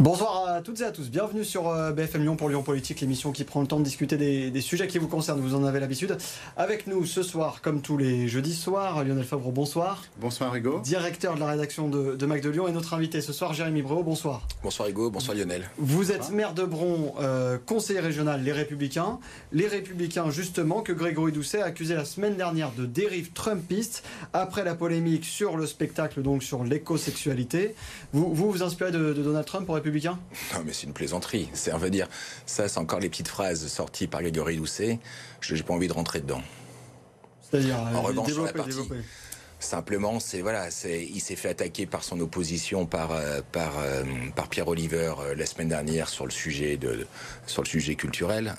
Bonsoir à toutes et à tous, bienvenue sur euh, BFM Lyon pour Lyon Politique, l'émission qui prend le temps de discuter des, sujets qui vous concernent, vous en avez l'habitude. Avec nous ce soir, comme tous les jeudis soirs, Lionel Fabre, bonsoir. Bonsoir Hugo. Directeur de la rédaction de, de Mac de Lyon et notre invité ce soir, Jérémy Bréau, bonsoir. Bonsoir Hugo, bonsoir Lionel. Vous êtes maire de Bron, euh, conseiller régional Les Républicains. Les Républicains, justement, que Grégory Doucet a accusé la semaine dernière de dérive trumpiste après la polémique sur le spectacle, donc sur l'écosexualité. Vous, vous vous inspirez de, de Donald Trump pour Républicains non, mais c'est une plaisanterie. C'est, on va dire, ça, c'est encore les petites phrases sorties par Grégory Doucet. Je n'ai pas envie de rentrer dedans. C'est-à-dire, en euh, revanche, sur la partie, Simplement, c'est voilà, c'est il s'est fait attaquer par son opposition par euh, par euh, par Pierre Oliver la semaine dernière sur le sujet de sur le sujet culturel.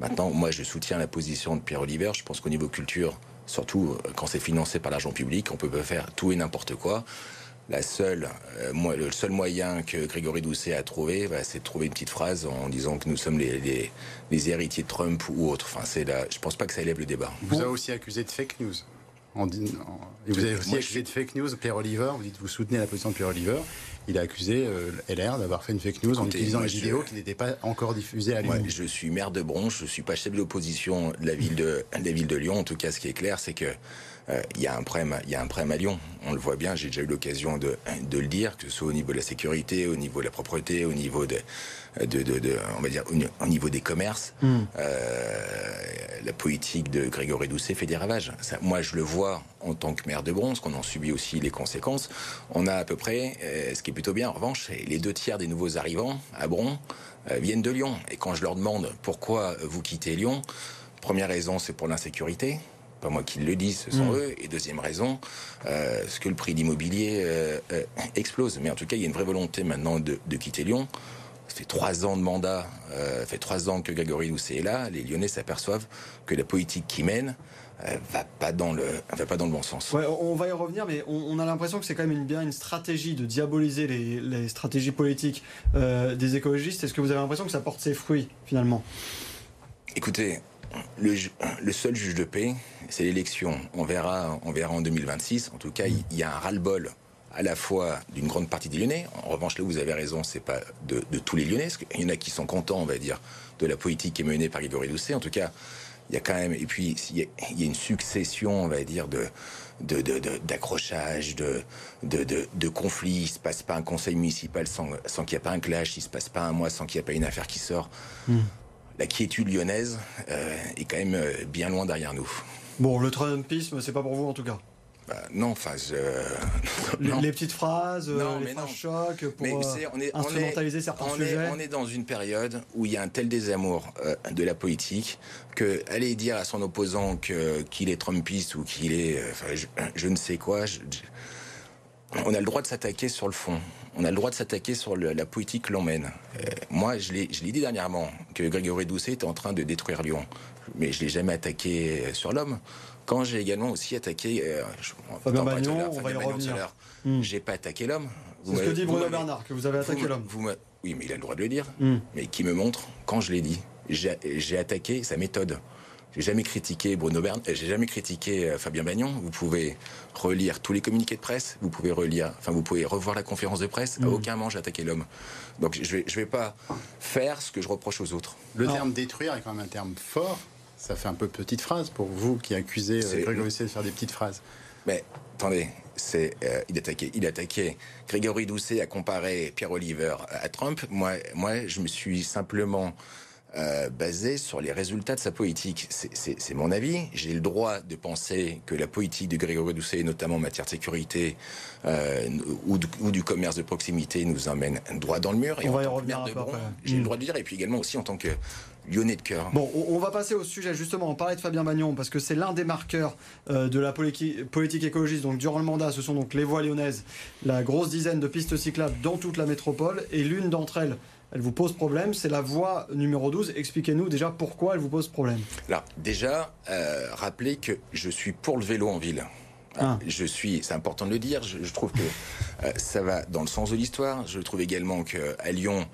maintenant, moi, je soutiens la position de Pierre Oliver. Je pense qu'au niveau culture, surtout quand c'est financé par l'argent public, on peut pas faire tout et n'importe quoi la seule, euh, le seul moyen que Grégory Doucet a trouvé, bah, c'est de trouver une petite phrase en disant que nous sommes les, les, héritiers de Trump ou autre. Enfin, c'est là, je pense pas que ça élève le débat. Vous avez aussi accusé de fake news. En, vous avez aussi accusé de fake news Pierre Oliver. Vous dites vous soutenez la position de Pierre Oliver. Il a accusé euh, LR d'avoir fait une fake news en utilisant les vidéos qui n'étaient pas encore diffusées à Lyon. je suis maire de Bronche, je suis pas chef de l'opposition de la ville de, de la ville de Lyon. En tout cas, ce qui est clair, c'est que euh, il y a un problème, il y a un problème à Lyon. On le voit bien. J'ai déjà eu l'occasion de, de, le dire, que ce soit au niveau de la sécurité, au niveau de la propreté, au niveau de, de, de, on va dire, au niveau des commerces. Hmm. Euh, la politique de Grégory Doucet fait des ravages. Ça, moi, je le vois en tant que maire de Bronze, qu'on en subit aussi les conséquences. On a à peu près, euh, ce qui est plutôt bien, en revanche, les deux tiers des nouveaux arrivants à Bron euh, viennent de Lyon. Et quand je leur demande pourquoi vous quittez Lyon, première raison, c'est pour l'insécurité pas moi qui le dis, ce sont mm. eux. Et deuxième raison, euh, ce que le prix de l'immobilier euh, euh, explose. Mais en tout cas, il y a une vraie volonté maintenant de, quitter Lyon. Ça fait trois ans de mandat, ça fait trois ans que Grégory Doucet est là. Les Lyonnais s'aperçoivent que la politique qui mène va pas dans le va pas dans le bon sens. Ouais, on va y revenir, mais on, a l'impression que c'est quand même une, bien une stratégie de diaboliser les, les stratégies politiques des écologistes. Est-ce que vous avez l'impression que ça porte ses fruits finalement? Écoutez, le, seul juge de paix, c'est l'élection. On verra, on verra en 2026. En tout cas, il y a un ras-le-bol à la fois d'une grande partie des Lyonnais. En revanche, là, vous avez raison, c'est pas de, tous les Lyonnais. Il y en a qui sont contents, on va dire, de la politique qui est menée par Grégory Doucet. En tout cas, il y a quand même, et puis il y a, une succession, on va dire, de de, de, conflits. Il se passe pas un conseil municipal sans, sans qu'il n'y ait pas un clash. Il se passe pas un mois sans qu'il n'y ait pas une affaire qui sort. Hmm la quiétude lyonnaise euh, est quand même euh, bien loin derrière nous. Bon, le Trumpisme, c'est pas pour vous en tout cas? Bah, non, enfin, les, petites phrases, euh, les phrases chocs pour on est, instrumentaliser certains on sujets. Est, on est dans une période où il y a un tel désamour de la politique que aller dire à son opposant qu'il est Trumpiste ou qu'il est, je, ne sais quoi, on a le droit de s'attaquer sur le fond on a le droit de s'attaquer sur la politique que l'on mène. Euh, moi, je l'ai dit dernièrement que Grégory Doucet était en train de détruire Lyon, mais je l'ai jamais attaqué euh, sur l'homme. Quand j'ai également aussi attaqué, euh, Fabien Bagnon, on va y revenir. Hmm. J'ai pas attaqué l'homme. C'est ce que dit Bruno Bernard, que vous avez attaqué l'homme. Oui, mais il a le droit de le dire. Hmm. Mais qui me montre quand je l'ai dit. J'ai attaqué sa méthode. J'ai jamais critiqué Bruno Bern, j'ai jamais critiqué euh, Fabien Bagnon. Vous pouvez relire tous les communiqués de presse, vous pouvez relire, enfin vous pouvez revoir la conférence de presse. À mm. aucun moment j'ai attaqué l'homme. Donc je vais, je vais pas faire ce que je reproche aux autres. Le terme détruire est quand même un terme fort. Ça fait un peu petite phrase pour vous qui accusez euh, Grégory Doucet de faire des petites phrases. Mais attendez, c'est euh, il attaquait, il attaquait. Grégory Doucet a comparé Pierre Oliver à Trump. Moi, moi, je me suis simplement euh, basé sur les résultats de sa politique. C'est mon avis. J'ai le droit de penser que la politique de Grégory Doucet, notamment en matière de sécurité euh, ou, du commerce de proximité, nous emmène droit dans le mur. Et on va y revenir J'ai le droit de dire, et puis également aussi en tant que lyonnais de cœur. Bon, on va passer au sujet justement. On parlait de Fabien Magnon parce que c'est l'un des marqueurs euh, de la politique écologiste. Donc durant le mandat, ce sont donc les voies lyonnaises, la grosse dizaine de pistes cyclables dans toute la métropole, et l'une d'entre elles elle vous pose problème, c'est la voie numéro 12. Expliquez-nous déjà pourquoi elle vous pose problème. Alors, déjà, euh, rappelez que je suis pour le vélo en ville. Ah. Je suis, c'est important de le dire, je, trouve que euh, ça va dans le sens de l'histoire. Je trouve également qu'à Lyon, euh,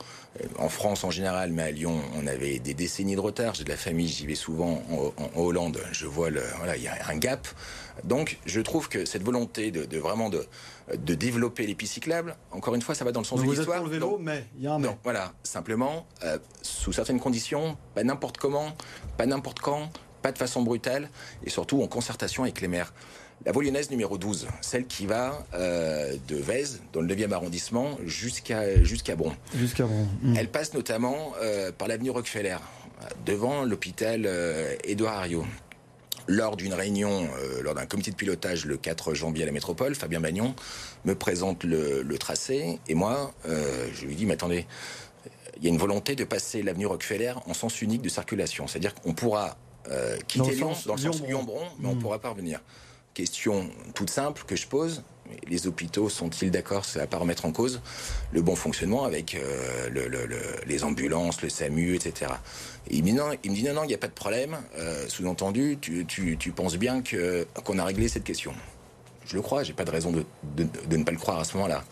en France en général, mais à Lyon, on avait des décennies de retard. J'ai de la famille, j'y vais souvent en, Hollande. Je vois le, voilà, il y a un gap. Donc, je trouve que cette volonté de, vraiment de, de développer les pistes cyclables, encore une fois, ça va dans le sens de l'histoire. Vous êtes pour le vélo, mais il y a un mais. voilà, simplement, euh, sous certaines conditions, pas n'importe comment, pas n'importe quand, pas de façon brutale, et surtout en concertation avec les maires. La voie lyonnaise numéro 12, celle qui va euh, de Vèze, dans le 9e arrondissement, jusqu'à jusqu'à Bron. Jusqu'à Bron. Hmm. Elle passe notamment euh, par l'avenue Rockefeller, devant l'hôpital euh, Édouard Herriot. Lors d'une réunion, lors d'un comité de pilotage le 4 janvier à la métropole, Fabien Bagnon me présente le, tracé et moi, je lui dis, mais attendez, il y a une volonté de passer l'avenue Rockefeller en sens unique de circulation. C'est-à-dire qu'on pourra quitter Lyon dans le sens Lyon-Bron, mais on ne hmm. pourra pas revenir. Question toute simple que je pose. Les hôpitaux sont-ils d'accord Ça va pas remettre en cause le bon fonctionnement avec euh, les ambulances, le SAMU, etc. il, me dit non, non, il n'y a pas de problème. Euh, sous-entendu, tu, penses bien qu'on a réglé cette question? Je le crois, j'ai pas de raison de, ne pas le croire à ce moment-là.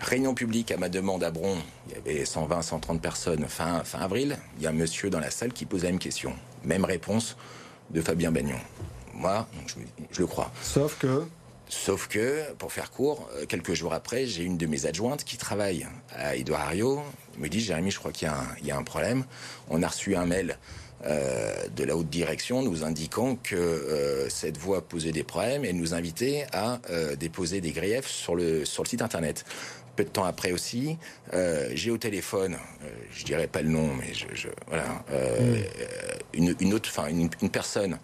Réunion publique à ma demande à Bron, il y avait 120, 130 personnes fin, fin avril. Il y a un monsieur dans la salle qui pose la même question. Même réponse de Fabien Bagnon. Moi, je, le crois. Sauf que Sauf que, pour faire court, euh, quelques jours après, j'ai une de mes adjointes qui travaille à Edouard Ario, me dit Jérémy, je crois qu'il y, a un problème. On a reçu un mail euh, de la haute direction nous indiquant que euh, cette voie posait des problèmes et nous invitait à déposer des griefs sur le, sur le site internet. Peu de temps après aussi, j'ai au téléphone, je dirais pas le nom, mais je, voilà, mmh. une, une, autre, enfin une, une personne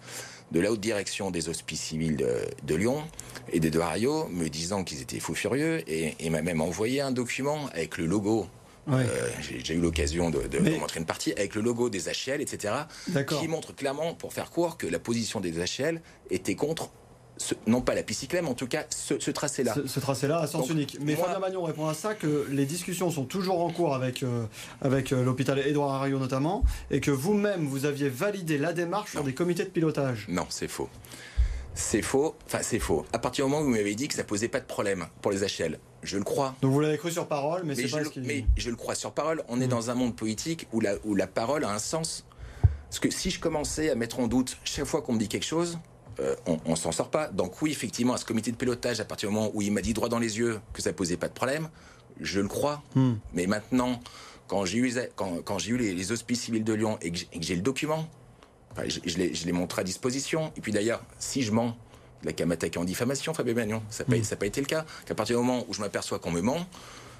de la haute direction des hospices civils de, Lyon et de Hario me disant qu'ils étaient fous furieux et, m'a même envoyé un document avec le logo euh, j'ai eu l'occasion de, montrer une partie avec le logo des HL, etc., qui montre clairement, pour faire court, que la position des HL était contre non pas la piste mais en tout cas ce, tracé-là. Ce, tracé-là à sens unique. Mais Fabien Magnon répond à ça que les discussions sont toujours en cours avec, euh, avec euh, l'hôpital Édouard Herriot notamment, et que vous-même, vous aviez validé la démarche sur des comités de pilotage. Non, c'est faux. C'est faux. Enfin, c'est faux. À partir du moment où vous m'avez dit que ça posait pas de problème pour les HL, je le crois. Donc vous l'avez cru sur parole, mais, c'est pas ce Mais je le crois sur parole. On est hmm. dans un monde politique où la, où la parole a un sens. Parce que si je commençais à mettre en doute chaque fois qu'on me dit quelque chose, euh, on, on s'en sort pas. Donc oui, effectivement, à ce comité de pilotage, à partir du moment où il m'a dit droit dans les yeux que ça posait pas de problème, je le crois. Hmm. Mais maintenant, quand j'ai eu, quand, j'ai eu les, hospices civils de Lyon et que j'ai le document, je, je l'ai montré à disposition. Et puis d'ailleurs, si je mens, la qu'à m'attaquer en diffamation, Fabien Magnon. Ça n'a pas, hmm. pas, été le cas. Qu'à partir du moment où je m'aperçois qu'on me ment,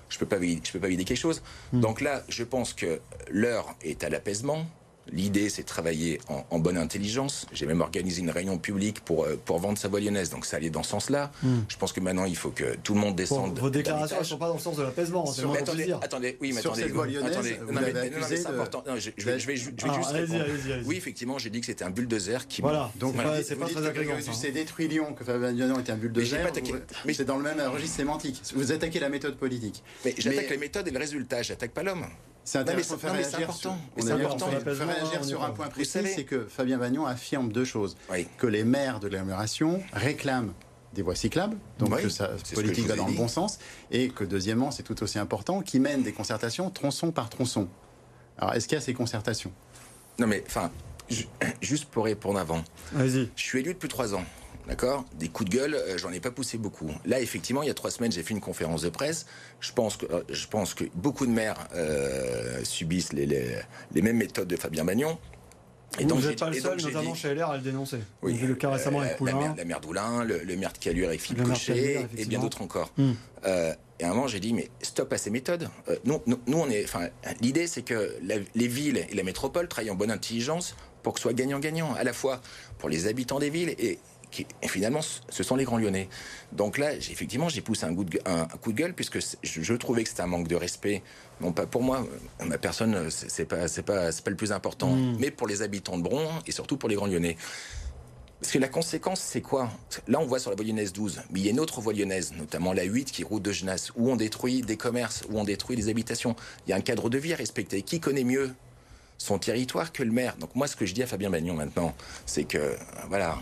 je ne peux, pas, je peux pas vider quelque chose. Hmm. Donc là, je pense que l'heure est à l'apaisement. L'idée, c'est de travailler en, bonne intelligence. J'ai même organisé une réunion publique pour, euh, pour vendre sa voie lyonnaise, donc ça allait dans ce sens-là. Hmm. Je pense que maintenant, il faut que tout le monde descende. vos déclarations ne sont pas dans le sens de l'apaisement, c'est attendez, attendez, oui, mais Sur attendez. Lyonnaise, attendez, non, mais, c'est important. je, je, vais, je vais, je vais ah, juste répondre. Oui, effectivement, j'ai dit que c'était un bulldozer qui. Voilà, donc c'est pas très agréable. C'est détruit Lyon, que Fabien Lyon était un bulldozer. Mais c'est dans le même registre sémantique. Vous attaquez la méthode politique. Mais j'attaque la méthode et le résultat, j'attaque pas l'homme. C'est intéressant de faire réagir. Sur, on est important. faire réagir sur un point précis, c'est que Fabien Bagnon affirme deux choses. Que les maires de l'agglomération réclament des voies cyclables, donc que sa politique va dans le bon sens, et que deuxièmement, c'est tout aussi important, qu'ils mènent des concertations tronçon par tronçon. Alors, est-ce qu'il y a ces concertations? Non, mais enfin, juste pour répondre avant. Vas-y. Je suis élu depuis trois ans. D'accord? Des coups de gueule, euh, j'en ai pas poussé beaucoup. Là, effectivement, il y a trois semaines, j'ai fait une conférence de presse. Je pense que, euh, je pense que beaucoup de maires euh, subissent les, les, mêmes méthodes de Fabien Magnon. Et donc, vous n'êtes pas le seul, notamment chez LR, à le dénoncer. Oui, vu le cas récemment avec Poulain. La, maire, la maire d'Oulin, le, maire de Calure avec Philippe Cochet, et bien d'autres encore. Hmm. et à un moment, j'ai dit, mais stop à ces méthodes. nous, nous, on est, enfin, l'idée, c'est que les villes et la métropole travaillent en bonne intelligence pour que ce soit gagnant-gagnant, à la fois pour les habitants des villes et et finalement, ce sont les Grands Lyonnais. Donc là, effectivement, j'ai poussé un, coup de, un, coup de gueule puisque je, trouvais que c'était un manque de respect, non pas pour moi, ma personne, c'est pas, c'est pas, c'est pas le plus important, hmm. mais pour les habitants de Bron et surtout pour les Grands Lyonnais. Parce que la conséquence, c'est quoi? Là, on voit sur la voie lyonnaise 12, mais il y a une autre voie lyonnaise, notamment la 8, qui est route de Genasse, où on détruit des commerces, où on détruit des habitations. Il y a un cadre de vie à respecter. Qui connaît mieux son territoire que le maire. Donc moi, ce que je dis à Fabien Bagnon maintenant, c'est que voilà,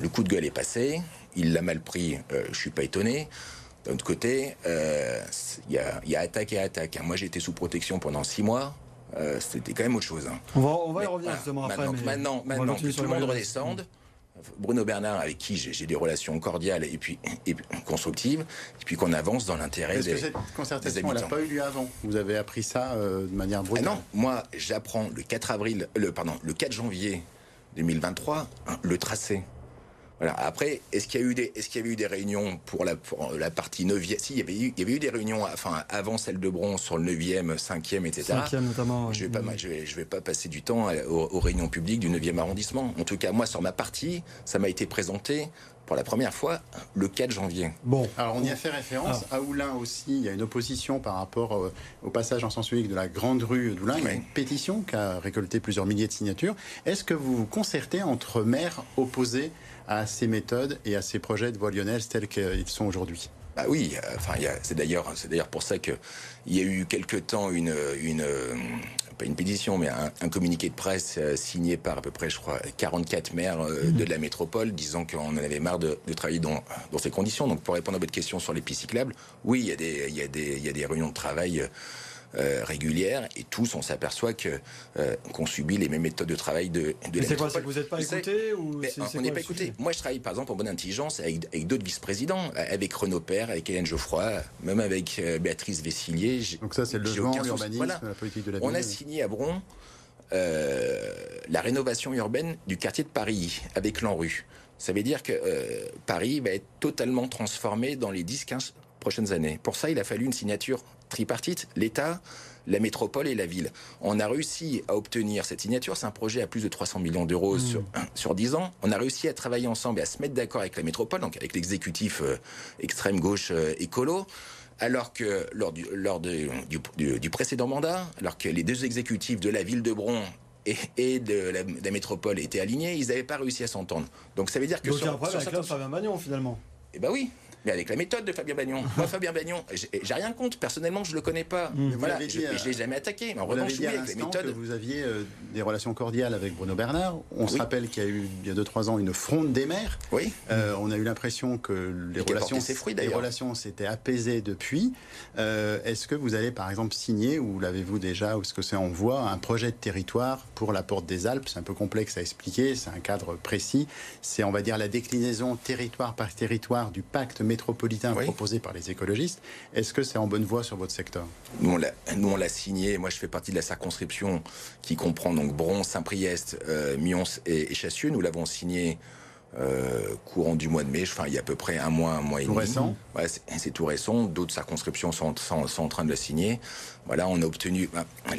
le coup de gueule est passé. il l'a mal pris, euh, je suis pas étonné. D'un autre côté, euh, il y, a, y, a, attaque et attaque. Moi, j'ai été sous protection pendant six mois. Euh, C'était quand même autre chose. Hein. On va, on va y revenir justement maintenant, après. Maintenant, maintenant que tout le monde redescende, Bruno Bernard, avec qui j'ai des relations cordiales et puis, et constructives, et puis qu'on avance dans l'intérêt des. Que cette concertation n'a pas eu lieu avant Vous avez appris ça euh, de manière brutale ah Non, moi j'apprends le 4 avril, le pardon, le 4 janvier 2023, hein, le tracé. Voilà. Après, est-ce qu'il y a eu des, est-ce qu'il y avait eu des réunions pour la, pour la partie 9e Si, il y avait eu, il y avait eu des réunions, enfin, avant celle de bronze sur le 9e, 5e, etc. 5e notamment. Je vais pas, je vais, je vais pas passer du temps aux, aux, réunions publiques du 9e arrondissement. En tout cas, moi, sur ma partie, ça m'a été présenté pour la première fois le 4 janvier. Bon. Alors, on y a fait référence. Ah. À Oulin aussi, il y a une opposition par rapport au, au passage en sens unique de la grande rue d'Oulin. Il y a une pétition qui a récolté plusieurs milliers de signatures. Est-ce que vous vous concertez entre maires opposés à ces méthodes et à ces projets de voie lyonnaise tels qu'ils sont aujourd'hui bah oui, enfin, c'est d'ailleurs, c'est d'ailleurs pour ça que il y a eu quelque temps une, une pas une pétition, mais un, un communiqué de presse euh, signé par à peu près, je crois, 44 maires euh, mmh. de la métropole, disant qu'on en avait marre de, de travailler dans, dans, ces conditions. Donc, pour répondre à votre question sur les pistes cyclables, oui, il y a des, il y a des, il y a des réunions de travail. Euh, régulière et tous on s'aperçoit que euh, qu'on subit les mêmes méthodes de travail de, de C'est quoi C'est que vous n'êtes pas écouté ou On n'est pas écouté. Moi, je travaille par exemple en bonne intelligence avec, avec d'autres vice-présidents, avec Renaud Père, avec Hélène Geoffroy, même avec euh, Béatrice Vessillier. Donc ça, c'est le logement, l'urbanisme, voilà. la politique de la ville. On a signé à Bron euh, la rénovation urbaine du quartier de Paris avec l'ANRU. Ça veut dire que euh, Paris va être totalement transformé dans les 10-15 prochaines années. Pour ça, il a fallu une signature tripartite, l'État, la métropole et la ville. On a réussi à obtenir cette signature. C'est un projet à plus de 300 millions d'euros mmh. sur, sur 10 ans. On a réussi à travailler ensemble et à se mettre d'accord avec la métropole, donc avec l'exécutif euh, extrême gauche euh, écolo. Alors que lors, du, lors de, du, du, du, précédent mandat, alors que les deux exécutifs de la ville de Bron et, et de, la, de, la, métropole étaient alignés, ils n'avaient pas réussi à s'entendre. Donc ça veut dire que... Donc sur, il y a un problème avec Fabien Magnon finalement. Eh ben oui, mais avec la méthode de Fabien Bagnon. Moi, Fabien Bagnon, j'ai rien contre. Personnellement, je le connais pas. Mmh. Voilà, je, je l'ai jamais attaqué. Mais en revanche, oui, avec la méthode. Que vous aviez euh, des relations cordiales avec Bruno Bernard. On oui. se rappelle qu'il y a eu il y a 2-3 ans une fronde des maires. Oui. Euh, on a eu l'impression que les relations, fruits, les relations s'étaient apaisées depuis. Euh, est-ce que vous allez, par exemple, signer ou l'avez-vous déjà ou est-ce que c'est en voie un projet de territoire pour la Porte des Alpes? C'est un peu complexe à expliquer. C'est un cadre précis. C'est, on va dire, la déclinaison territoire par territoire du pacte métropolitain. Oui proposé par les écologistes. Est-ce que c'est en bonne voie sur votre secteur? Nous, on l'a signé. Moi, je fais partie de la circonscription qui comprend donc Bron, Saint-Priest, euh, Mions et, et Chassieux. Nous l'avons signé euh, courant du mois de mai, enfin il y a à peu près un mois, un mois et tout demi. Récent. Ouais, c'est tout récent. D'autres circonscriptions sont, sont, sont, en train de la signer. Voilà, on a obtenu.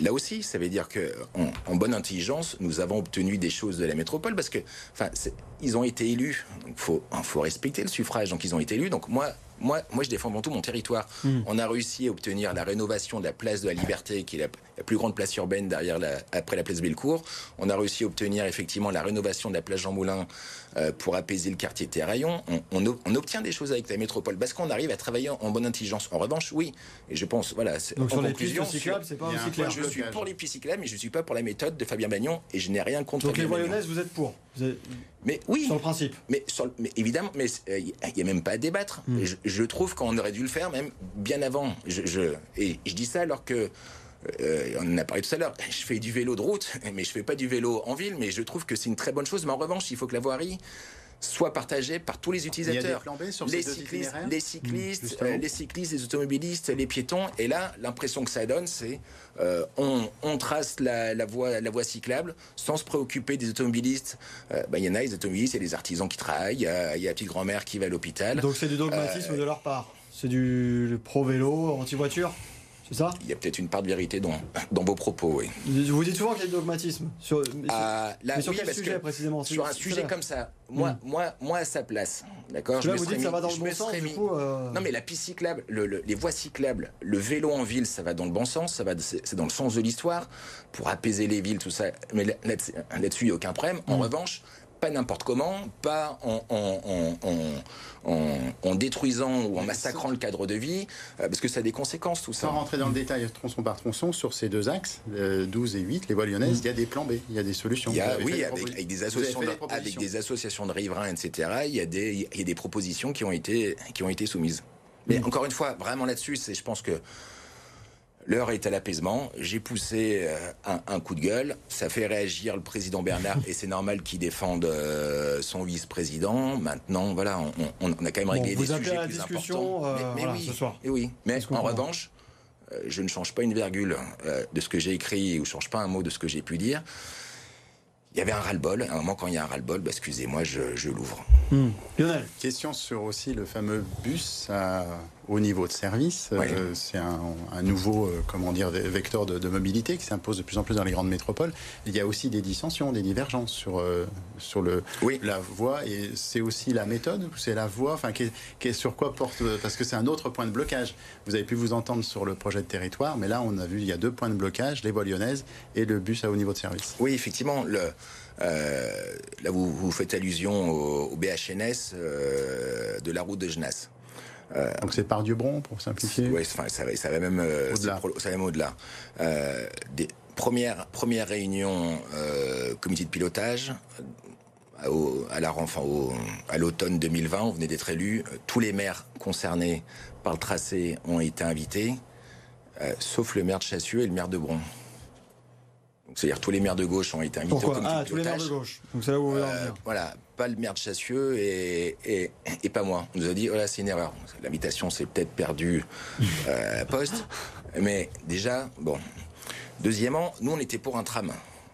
Là aussi, ça veut dire que en, en, bonne intelligence, nous avons obtenu des choses de la métropole parce que, enfin, ils ont été élus. Donc faut, faut respecter le suffrage. Donc ils ont été élus. Donc moi, moi, moi, je défends avant tout mon territoire. Mmh. On a réussi à obtenir la rénovation de la place de la Liberté, qui est la, la plus grande place urbaine derrière la, après la place Bellecour. On a réussi à obtenir effectivement la rénovation de la place Jean Moulin pour apaiser le quartier Terraillon. On, on, on, obtient des choses avec la métropole parce qu'on arrive à travailler en, en, bonne intelligence. En revanche, oui, et je pense, voilà. Donc sur les pistes cyclables, c'est pas aussi clair. Je suis pour les pistes cyclables, mais je suis pas pour la méthode de Fabien Bagnon et je n'ai rien contre. Donc Fabien les voyonnaises, vous êtes pour vous êtes... Mais oui. Sur le principe. Mais, sur le, mais évidemment, mais il euh, n'y a même pas à débattre. Hmm. Mm. Je, je, trouve qu'on aurait dû le faire même bien avant. Je, je, et je dis ça alors que euh, on en a parlé tout à l'heure. Je fais du vélo de route, mais je fais pas du vélo en ville. Mais je trouve que c'est une très bonne chose. Mais en revanche, il faut que la voirie soit partagée par tous les utilisateurs. les, cyclistes, les cyclistes, mmh, euh, les cyclistes, les automobilistes, les piétons. Et là, l'impression que ça donne, c'est euh, on, on, trace la, la, voie, la voie cyclable sans se préoccuper des automobilistes. Il euh, bah, y en a, les automobilistes, il y a les artisans qui travaillent, il y a, y a la petite grand-mère qui va à l'hôpital. Donc c'est du dogmatisme de leur part? C'est du pro-vélo, anti-voiture? Ça Il y a peut-être une part de vérité dans, dans vos propos, oui. Vous dites souvent qu'il y a du dogmatisme. Sur, euh, là, mais sur oui, quel sujet précisément Sur un sujet comme ça, moi, mmh. moi, moi à sa place, d'accord Là, vous dites que ça va dans le bon sens, mis... du coup, euh... Non, mais la piste cyclable, le, le, les voies cyclables, le vélo en ville, ça va dans le bon sens, ça va, c'est dans le sens de l'histoire, pour apaiser les villes, tout ça. Mais là-dessus, il n'y a aucun problème. En mmh. revanche, pas n'importe comment, pas en, en, détruisant ou en massacrant le cadre de vie, euh, parce que ça a des conséquences tout ça. Sans rentrer dans le détail tronçon par tronçon, sur ces deux axes, 12 et 8, les voies lyonnaises, il y a des plans B, il y a des solutions. oui, avec, des associations de, avec des associations de riverains, etc., il y, a des, il y a des propositions qui ont été, qui ont été soumises. Mais mm. encore une fois, vraiment là-dessus, c'est, je pense que L'heure est à l'apaisement. J'ai poussé euh, un, coup de gueule. Ça fait réagir le président Bernard et c'est normal qu'il défende euh, son vice-président. Maintenant, voilà, on, a quand même réglé des sujets plus importants. Euh, mais, oui, ce soir. Et oui. Mais en revanche, je ne change pas une virgule de ce que j'ai écrit ou je ne change pas un mot de ce que j'ai pu dire. Il y avait un ras-le-bol. À un moment, quand il y a un ras-le-bol, bah, excusez-moi, je, l'ouvre. Hmm. Question sur aussi le fameux bus à au niveau de service. Euh, c'est un, nouveau euh, comment dire, vecteur de, mobilité qui s'impose de plus en plus dans les grandes métropoles. Il y a aussi des dissensions, des divergences sur, euh, sur le, la voie. Et c'est aussi la méthode, c'est la voie, enfin, qui est, sur quoi porte. Parce que c'est un autre point de blocage. Vous avez pu vous entendre sur le projet de territoire, mais là, on a vu, il y a deux points de blocage, les voies lyonnaises et le bus à haut niveau de service. Oui, effectivement. Le, là, vous, vous, faites allusion au, BHNS de la route de Genasse. Euh, Donc c'est par Dieu-Bron, pour simplifier Oui, ça, ça, va même euh, au-delà. Euh, des premières, premières réunions comité de pilotage, à, la, enfin, à l'automne 2020, on venait d'être élus. Tous les maires concernés par le tracé ont été invités, sauf le maire de Chassieux et le maire de Bron. C'est-à-dire tous les maires de gauche ont été invités Pourquoi au Ah, tous les maires de gauche. Donc c'est là où vous euh, Voilà, pas le maire de Chassieux et, et, pas moi. On nous a dit, voilà, c'est une erreur. L'invitation s'est peut-être perdue euh, à la poste. Mais déjà, bon. Deuxièmement, nous, on était pour un tram.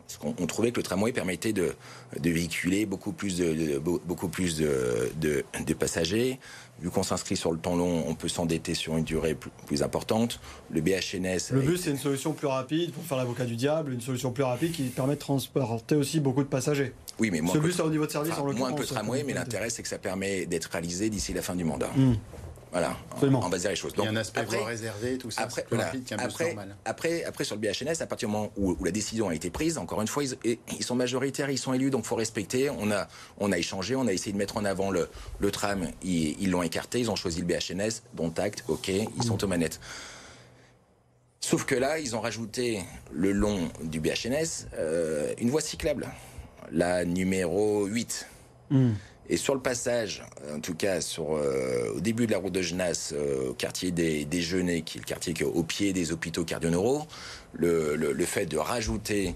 Parce qu'on trouvait que le tramway permettait de, de véhiculer beaucoup plus de, beaucoup plus de, de passagers, Vu qu'on s'inscrit sur le temps long, on peut s'endetter sur une durée plus, importante. Le BHNS. Le bus, c'est une solution plus rapide pour faire l'avocat du diable, une solution plus rapide qui permet de transporter aussi beaucoup de passagers. Oui, mais moins. Ce bus, au niveau de service, en Moins un peu tramway, mais l'intérêt, c'est que ça permet d'être réalisé d'ici la fin du mandat. Hmm. Voilà, on va dire les choses. Donc, il y a un aspect après, réservé, tout ça. Après, après, après, après, sur le BHNS, à partir du moment où, la décision a été prise, encore une fois, ils, ils, sont majoritaires, ils sont élus, donc faut respecter. On a, on a échangé, on a essayé de mettre en avant le, le tram, ils l'ont écarté, ils ont choisi le BHNS, dont acte, ok, ils sont aux manettes. Sauf que là, ils ont rajouté le long du BHNS euh, une voie cyclable, la numéro 8. Et sur le passage, en tout cas sur, euh, au début de la route de Genasse, euh, au quartier des Déjeuners, qui est le quartier qui au pied des hôpitaux le, le, le fait de rajouter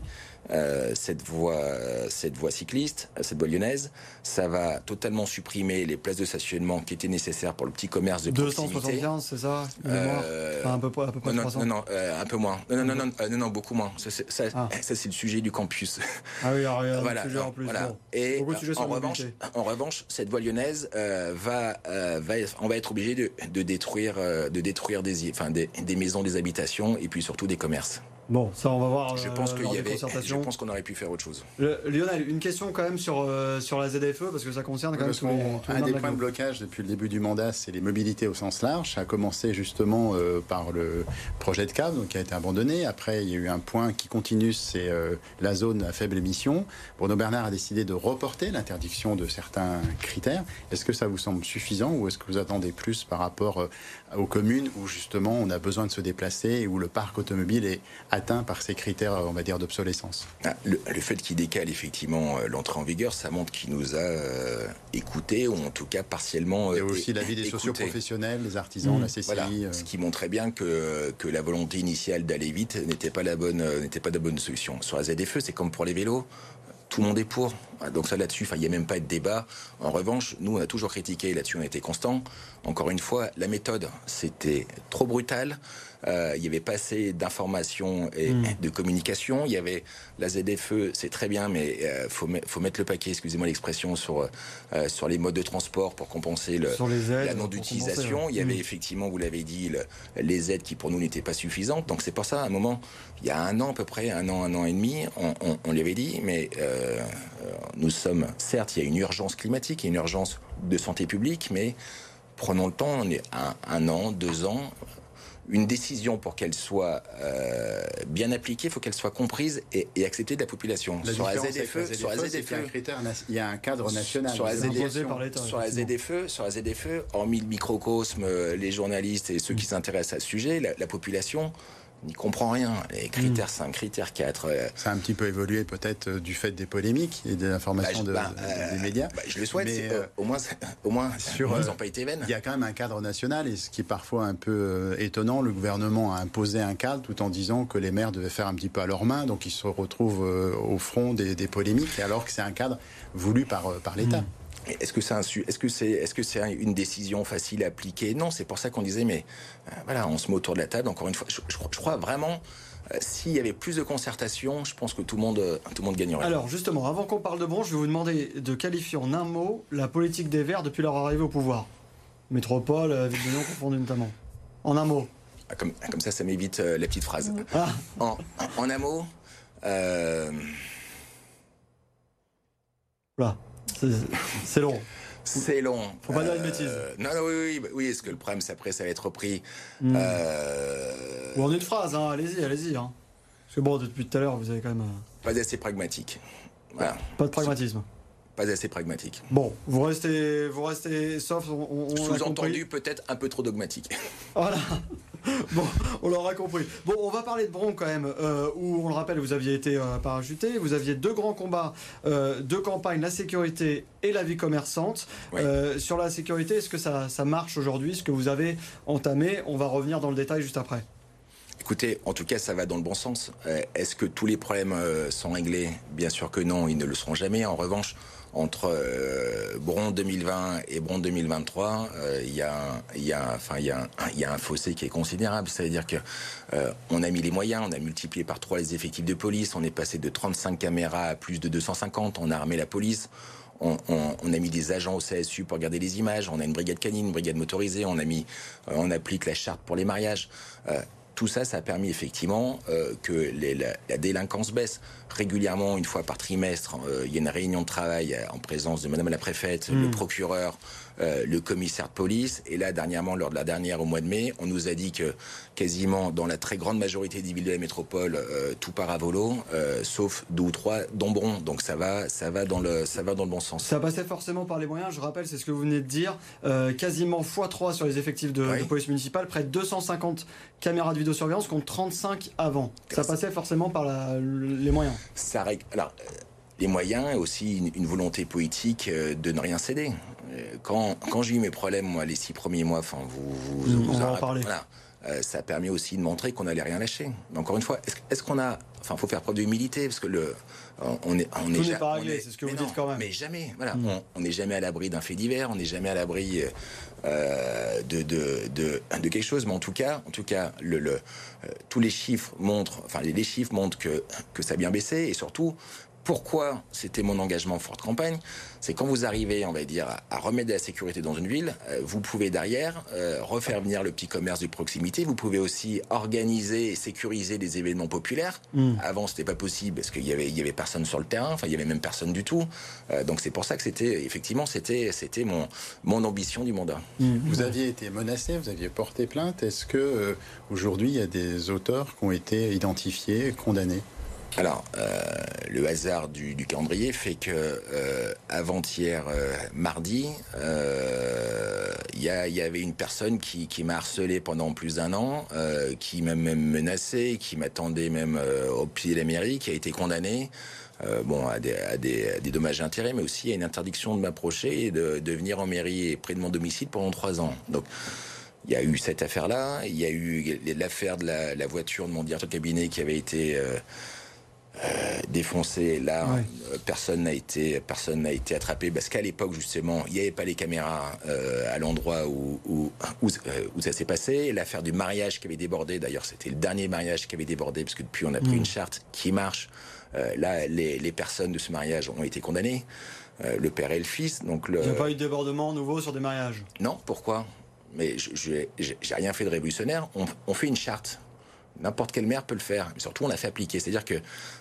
euh, cette voie, cette voie cycliste, cette voie lyonnaise. Ça va totalement supprimer les places de stationnement qui étaient nécessaires pour le petit commerce de 275, c'est ça euh, Un peu, à peu près non, non, non, euh, un peu moins. Non, non, non, non, non, non beaucoup moins. Ça, ah. ça c'est le sujet du campus. Ah oui, alors, il y a voilà, sujet en plus. Voilà. Et en revanche, en revanche, cette voie lyonnaise va, va, on va être obligé de, de détruire, de détruire des, enfin, des, des maisons, des habitations et puis surtout des commerces. Bon, ça, on va voir. Je pense qu'il y avait. Je pense qu'on aurait pu faire autre chose. Lionel, une question quand même sur, euh, sur la ZFE, parce que ça concerne quand même tous les, Un des points de blocage depuis le début du mandat, c'est les mobilités au sens large. Ça a commencé justement euh, par le projet de CAV, donc, qui a été abandonné. Après, il y a eu un point qui continue, c'est euh, la zone à faible émission. Bruno Bernard a décidé de reporter l'interdiction de certains critères. Est-ce que ça vous semble suffisant ou est-ce que vous attendez plus par rapport aux communes où justement on a besoin de se déplacer et où le parc automobile est atteint par ces critères, on va dire, d'obsolescence. Ah, le, fait qu'il décale effectivement euh, l'entrée en vigueur, ça montre qu'il nous a euh, écoutés, ou en tout cas partiellement. Il y a aussi l'avis des socioprofessionnels, les artisans, la CCI. Voilà. Euh. Ce qui montrait bien que, que la volonté initiale d'aller vite n'était pas la bonne, n'était pas la bonne solution. Sur la ZFE, c'est comme pour les vélos tout le monde est pour. Donc ça là-dessus, il n'y a même pas de débat. En revanche, nous, on a toujours critiqué, là-dessus on a été constant. Encore une fois, la méthode, c'était trop brutal. Euh, il y avait pas assez d'informations et hmm. de communication. Il y avait la ZFE, c'est très bien, mais il euh, faut, faut, mettre le paquet, excusez-moi l'expression, sur, euh, sur les modes de transport pour compenser le, la non-utilisation. Il y avait hmm. effectivement, vous l'avez dit, les aides qui pour nous n'étaient pas suffisantes. Donc c'est pour ça, à un moment, il y a un an à peu près, un an, un an et demi, on, on, on l'avait dit, mais nous sommes, certes, il y a une urgence climatique, il y a une urgence de santé publique, mais prenons le temps, on est un, un an, deux ans, une décision pour qu'elle soit euh, bien appliquée, il faut qu'elle soit comprise et, acceptée de la population. sur la ZFE, sur la ZFE, il y a un cadre national. Sur la, ZFE, sur la ZFE, sur la ZFE, hormis le microcosme, les journalistes et ceux qui s'intéressent à ce sujet, la population n'y comprend rien. Les critères 5, mm. critères 4. Euh, Ça a un petit peu évolué peut-être euh, du fait des polémiques et de l'information bah, bah, des médias. Bah, je le souhaite, mais euh, au moins, au moins sur, ils n'ont pas été vaines. Il y a quand même un cadre national et ce qui est parfois un peu étonnant, le gouvernement a imposé un cadre tout en disant que les maires devaient faire un petit peu à leurs mains, donc ils se retrouvent au front des, polémiques alors que c'est un cadre voulu par, par l'État. Mm. Est-ce que c'est un, est-ce que c'est, est-ce que c'est une décision facile à appliquer? Non, c'est pour ça qu'on disait, mais euh, voilà, on se met autour de la table. Encore une fois, je, crois vraiment. Euh, s'il y avait plus de concertation, je pense que tout le monde, euh, tout le monde gagnerait. Alors justement, avant qu'on parle de bronze, je vais vous demander de qualifier en un mot la politique des Verts depuis leur arrivée au pouvoir. Métropole, ville de Lyon confondue notamment. En un mot. Ah, comme, comme ça, ça m'évite la petite phrase. Ah. En, en, un mot. Euh... C'est long. C'est long. Faut pas dire une bêtise. Euh, non, non, oui, oui, oui. Est-ce que le problème, c'est après, ça va être repris hmm. euh... Ou en une phrase, hein. allez-y, allez-y. Hein. Parce que bon, depuis tout à l'heure, vous avez quand même. Euh, pas assez pragmatique. Voilà. Pas de pragmatisme. Pas assez pragmatique. Bon, vous restez, vous restez sauf. Sous-entendu, peut-être un peu trop dogmatique. Voilà. bon, on l'aura compris. Bon, on va parler de Bron quand même, euh, où on le rappelle, vous aviez été euh, parachuté, vous aviez deux grands combats, euh, deux campagnes, la sécurité et la vie commerçante. sur la sécurité, est-ce que ça, ça marche aujourd'hui, ce que vous avez entamé? On va revenir dans le détail juste après. Écoutez, en tout cas, ça va dans le bon sens. Est-ce que tous les problèmes sont réglés? Bien sûr que non, ils ne le seront jamais. En revanche, entre euh, Bron 2020 et Bron 2023, euh, il y a, y enfin, y il y a un fossé qui est considérable. C'est-à-dire que euh, on a mis les moyens, on a multiplié par trois les effectifs de police, on est passé de 35 caméras à plus de 250, on a armé la police. On, a mis des agents au CSU pour garder les images. On a une brigade canine, une brigade motorisée. On a mis, on applique la charte pour les mariages. Tout ça, ça a permis effectivement que les, la, la, délinquance baisse régulièrement, une fois par trimestre, euh, il y a une réunion de travail euh, en présence de Madame la préfète, le hmm. procureur, euh, le commissaire de police. Et là, dernièrement, lors de la dernière au mois de mai, on nous a dit que quasiment dans la très grande majorité des villes de la métropole, tout part à volo, sauf deux ou trois d'Ombron. Donc ça va, ça va dans le, ça va dans le bon sens. Ça passait forcément par les moyens. Je rappelle, c'est ce que vous venez de dire, quasiment x3 sur les effectifs de, police municipale, près de 250 caméras de vidéosurveillance contre 35 avant. Ça passait forcément par les moyens ça, alors, euh, les moyens et aussi une, volonté politique euh, de ne rien céder. Euh, quand, quand j'ai eu mes problèmes, moi, les six premiers mois, enfin, vous, vous, vous en, parler. Voilà, ça a permis aussi de montrer qu'on n'allait rien lâcher. Mais encore une fois, est-ce, qu'on a, enfin, faut faire preuve d'humilité parce que le, on est, on est, pas réglé, c'est ce que vous dites quand même. Mais jamais, voilà, mm. on n'est jamais à l'abri d'un fait divers, on n'est jamais à l'abri euh, de, de, de, de, quelque chose. Mais en tout cas, en tout cas, le, le euh, tous les chiffres montrent, enfin les, les chiffres montrent que que ça a bien baissé et surtout pourquoi c'était mon engagement forte campagne C'est quand vous arrivez, on va dire, à, remettre de la sécurité dans une ville, euh, vous pouvez derrière euh, refaire venir le petit commerce de proximité. Vous pouvez aussi organiser et sécuriser des événements populaires. Avant, hmm. Avant, c'était pas possible parce qu'il y avait, il y avait personne sur le terrain. Enfin, il y avait même personne du tout. Euh, donc c'est pour ça que c'était, effectivement, c'était, c'était mon, mon ambition du mandat. Hmm. Vous aviez été menacé, vous aviez porté plainte. Est-ce que aujourd'hui, il y a des auteurs qui ont été identifiés, condamnés? Alors, euh, le hasard du, calendrier fait que euh, avant-hier, euh, mardi, il y, avait une personne qui, m'a harcelé pendant plus d'un an, qui m'a même menacé, qui m'attendait même au pied de la mairie, qui a été condamnée. bon, à des, dommages et intérêts, mais aussi à une interdiction de m'approcher et de, venir en mairie près de mon domicile pendant trois ans. Donc, il y a eu cette affaire-là, il y a eu l'affaire de la, la, voiture de mon directeur de cabinet qui avait été euh, défoncé. Là, euh, personne n'a été, personne n'a été attrapé parce qu'à l'époque justement, il n'y avait pas les caméras euh, à l'endroit où où, où, ça s'est passé. L'affaire du mariage qui avait débordé. D'ailleurs, c'était le dernier mariage qui avait débordé parce que depuis on a pris mm. une charte qui marche. là, les, les, personnes de ce mariage ont été condamnées. le père et le fils. Donc le... Il n'y a pas eu de débordement nouveau sur des mariages? Non, pourquoi? Mais je j'ai rien fait de révolutionnaire. On, on fait une charte N'importe quelle maire peut le faire. Mais surtout, on l'a fait appliquer. C'est-à-dire que,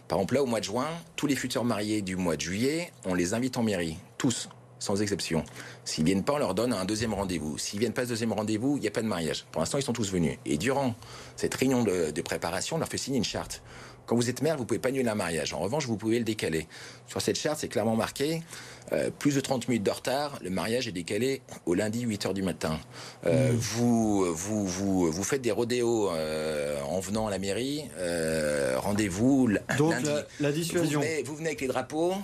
par exemple, là, au mois de juin, tous les futurs mariés du mois de juillet, on les invite en mairie. Tous. sans exception. S'ils viennent pas, on leur donne un deuxième rendez-vous. S'ils viennent pas ce deuxième rendez-vous, il n'y a pas de mariage. Pour l'instant, ils sont tous venus. Et durant cette réunion de, de préparation, on leur fait signer une charte. Quand vous êtes maire, vous pouvez pas annuler un mariage. En revanche, vous pouvez le décaler. Sur cette charte, c'est clairement marqué euh, plus de 30 minutes de retard, le mariage est décalé au lundi 8 h du matin. Euh, vous, vous, vous, vous faites des rodéos euh, en venant à la mairie. Rendez-vous Donc lundi. la, la Vous dissuasion. venez, vous venez avec les drapeaux,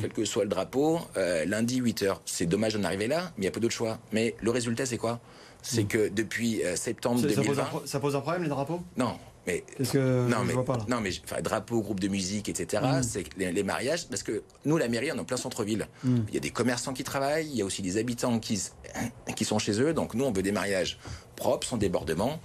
quel que soit le drapeau, euh, lundi 8 h C'est dommage d'en arriver là, mais il y a peu d'autre choix. Mais le résultat, c'est quoi? C'est que depuis euh, septembre Ça, ça pose 2020... un, pro- ça pose un problème les drapeaux? Non, mais Qu'est-ce que non, je mais, vois pas là non, mais enfin, drapeau, groupe de musique, etc. C'est que les, les mariages, parce que nous, la mairie, on est en plein centre-ville. Il y a des commerçants qui travaillent, il y a aussi des habitants qui, sont chez eux. Donc nous, on veut des mariages propres, sans débordement.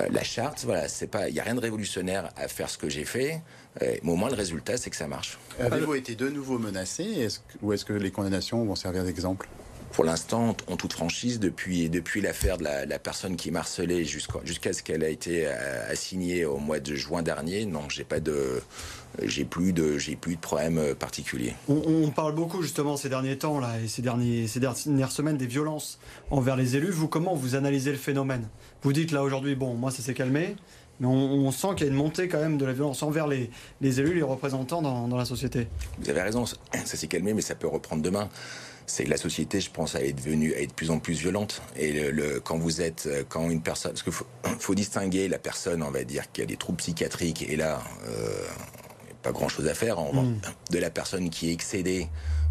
Euh, la charte, voilà, c'est pas, il y a rien de révolutionnaire à faire ce que j'ai fait. Euh, mais au moins, le résultat, c'est que ça marche. Avez-vous été de nouveau menacé? Est-ce que- ou est-ce que les condamnations vont servir d'exemple? Pour l'instant, en toute franchise, depuis, depuis l'affaire de la, la personne qui m'a harcelé jusqu'à ce qu'elle a été euh, assignée au mois de juin dernier, non, j'ai pas de, j'ai plus de, j'ai plus de problème euh, particulier. On, on parle beaucoup justement ces derniers temps là et ces, derniers, ces dernières semaines des violences envers les élus. Vous, comment vous analysez le phénomène? Vous dites là aujourd'hui, bon, moi ça s'est calmé, mais on, on sent qu'il y a une montée quand même de la violence envers les, les élus, les représentants dans, dans la société. Vous avez raison, ça s'est calmé, mais ça peut reprendre demain. C'est que la société, je pense, elle est devenue, elle est de plus en plus violente. Et le, le- quand vous êtes, euh, quand une personne, parce qu'il faut, faut distinguer la personne, on va dire, qui a des troubles psychiatriques, et là, euh, pas grand chose à faire, en revanche, de la personne qui est excédée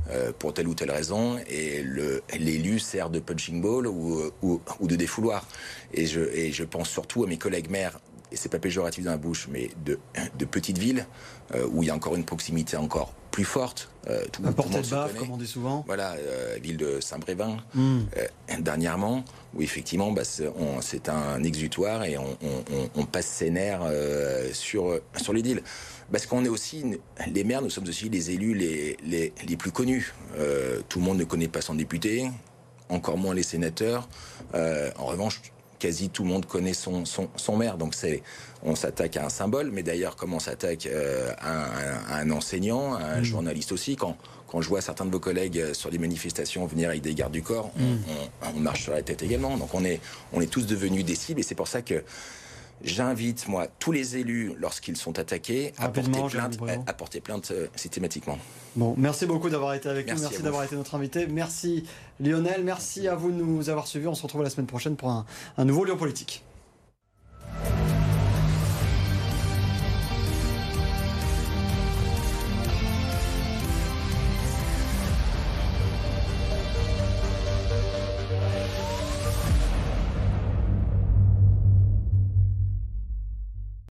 euh, pour telle ou telle raison, et le- l'élu sert de punching ball ou, ou, ou de défouloir. Et je, et je pense surtout à mes collègues maires, et c'est pas péjoratif dans la bouche, mais de, de petites villes, euh, où il y a encore une proximité encore plus forte. Euh, tout, baffe, connaît. comme on dit souvent. Voilà, euh, ville de Saint-Brévin, Hmm. euh, dernièrement, où effectivement, bah, c'est un exutoire et on, on- on- on passe ses nerfs euh, sur, sur les deals. Parce qu'on est aussi, les maires, nous sommes aussi les élus les, les, les plus connus. Tout le monde ne connaît pas son député, encore moins les sénateurs. En revanche, quasi tout le monde connaît son, son, son maire. Donc c'est, on s'attaque à un symbole, mais d'ailleurs, comme on s'attaque euh, à, un, à un enseignant, à un journaliste aussi, quand, quand je vois certains de vos collègues euh, sur des manifestations venir avec des gardes du corps, on, on- on marche sur la tête également. Donc on est, on est tous devenus des cibles, et c'est pour ça que j'invite, moi, tous les élus, lorsqu'ils sont attaqués, à porter plainte, à, à porter plainte euh, systématiquement. Bon, merci beaucoup d'avoir été avec Merci nous, merci d'avoir été notre invité, merci Lionel, merci à vous de nous avoir suivis. On se retrouve la semaine prochaine pour un, un nouveau Lyon Politique.